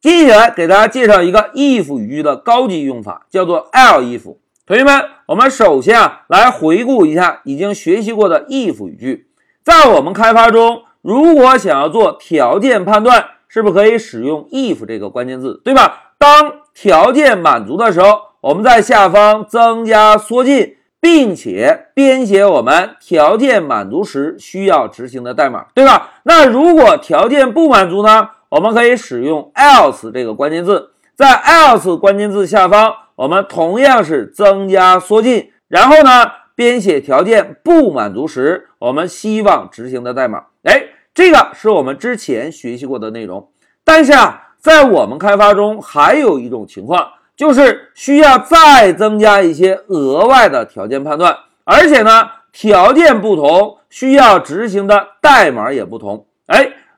接下来给大家介绍一个 if 语句的高级用法，叫做 else。同学们，我们首先啊来回顾一下已经学习过的 if 语句。在我们开发中，如果想要做条件判断，是不是可以使用 if 这个关键字，对吧？当条件满足的时候，我们在下方增加缩进，并且编写我们条件满足时需要执行的代码，对吧？那如果条件不满足呢？我们可以使用 else 这个关键字，在 else 关键字下方。我们同样是增加缩进，然后呢，编写条件不满足时，我们希望执行的代码。哎，这个是我们之前学习过的内容。但是啊，在我们开发中还有一种情况，就是需要再增加一些额外的条件判断，而且呢，条件不同，需要执行的代码也不同。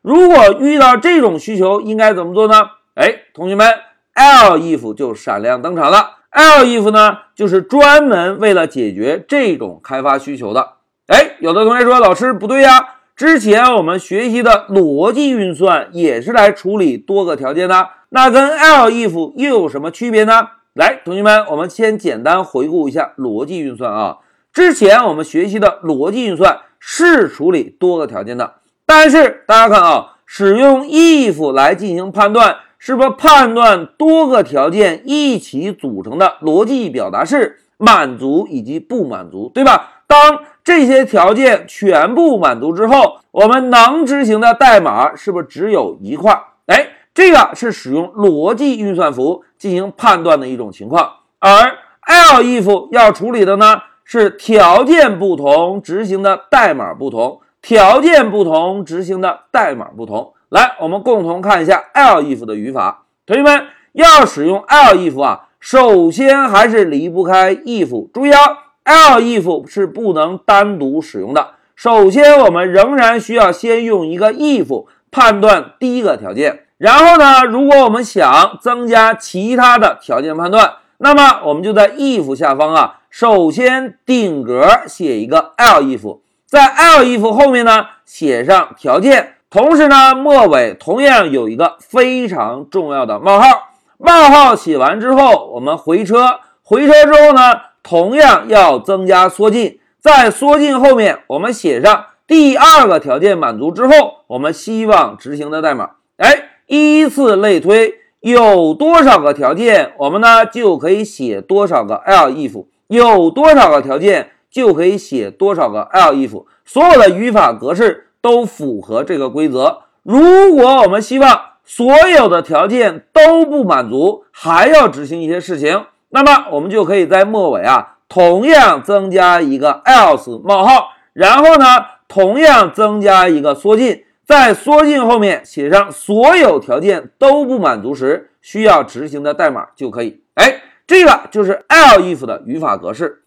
如果遇到这种需求，应该怎么做呢？哎，同学们。，l if 就闪亮登场了。l if 呢，就是专门为了解决这种开发需求的。哎，有的同学说，老师不对呀，之前我们学习的逻辑运算也是来处理多个条件的，那跟 l if 又有什么区别呢？来，同学们，我们先简单回顾一下逻辑运算啊。之前我们学习的逻辑运算是处理多个条件的，但是大家看啊，使用 if 来进行判断。是不是判断多个条件一起组成的逻辑表达式满足以及不满足，对吧？当这些条件全部满足之后，我们能执行的代码是不是只有一块？哎，这个是使用逻辑运算符进行判断的一种情况。而 elif 要处理的呢，是条件不同执行的代码不同，条件不同执行的代码不同。来，我们共同看一下 l if 的语法。同学们要使用 l if 啊，首先还是离不开 if。注意啊，l if 是不能单独使用的。首先，我们仍然需要先用一个 if 判断第一个条件。然后呢，如果我们想增加其他的条件判断，那么我们就在 if 下方啊，首先顶格写一个 l if 在 l if 后面呢写上条件。同时呢，末尾同样有一个非常重要的冒号。冒号写完之后，我们回车，回车之后呢，同样要增加缩进，在缩进后面我们写上第二个条件满足之后，我们希望执行的代码。哎，依次类推，有多少个条件，我们呢就可以写多少个 elif；有多少个条件，就可以写多少个 elif。所有的语法格式。都符合这个规则。如果我们希望所有的条件都不满足，还要执行一些事情，那么我们就可以在末尾啊，同样增加一个 else 冒号，然后呢，同样增加一个缩进，在缩进后面写上所有条件都不满足时需要执行的代码就可以。哎，这个就是 elif 的语法格式。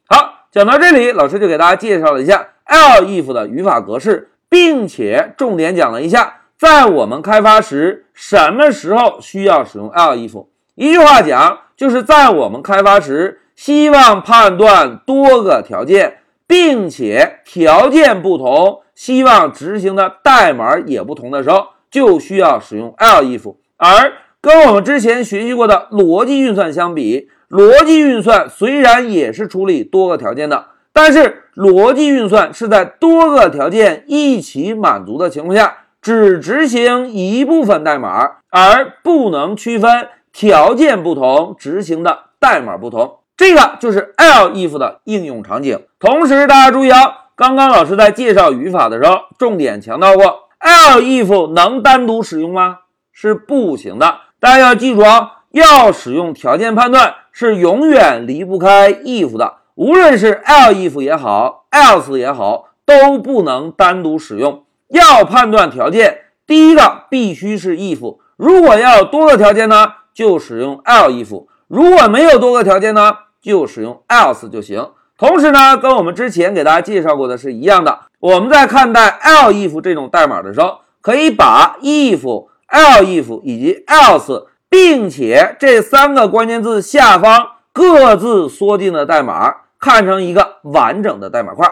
讲到这里，老师就给大家介绍了一下 L if 的语法格式。并且重点讲了一下，在我们开发时，什么时候需要使用 L if 一句话讲，就是在我们开发时，希望判断多个条件，并且条件不同，希望执行的代码也不同的时候，就需要使用 L if。而跟我们之前学习过的逻辑运算相比，逻辑运算虽然也是处理多个条件的。但是逻辑运算是在多个条件一起满足的情况下，只执行一部分代码，而不能区分条件不同执行的代码不同。这个就是 elif 的应用场景。同时，大家注意啊，刚刚老师在介绍语法的时候，重点强调过，elif 能单独使用吗？是不行的。大家要记住啊，要使用条件判断，是永远离不开 if 的。无论是 else if 也好，else 也好，都不能单独使用。要判断条件，第一个必须是 if。如果要有多个条件呢，就使用 else if 如果没有多个条件呢，就使用 else 就行。同时呢，跟我们之前给大家介绍过的是一样的。我们在看待 else if 这种代码的时候，可以把 if、else if 以及 else，并且这三个关键字下方各自缩进的代码。看成一个完整的代码块。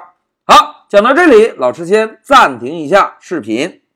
好，讲到这里，老师先暂停一下视频。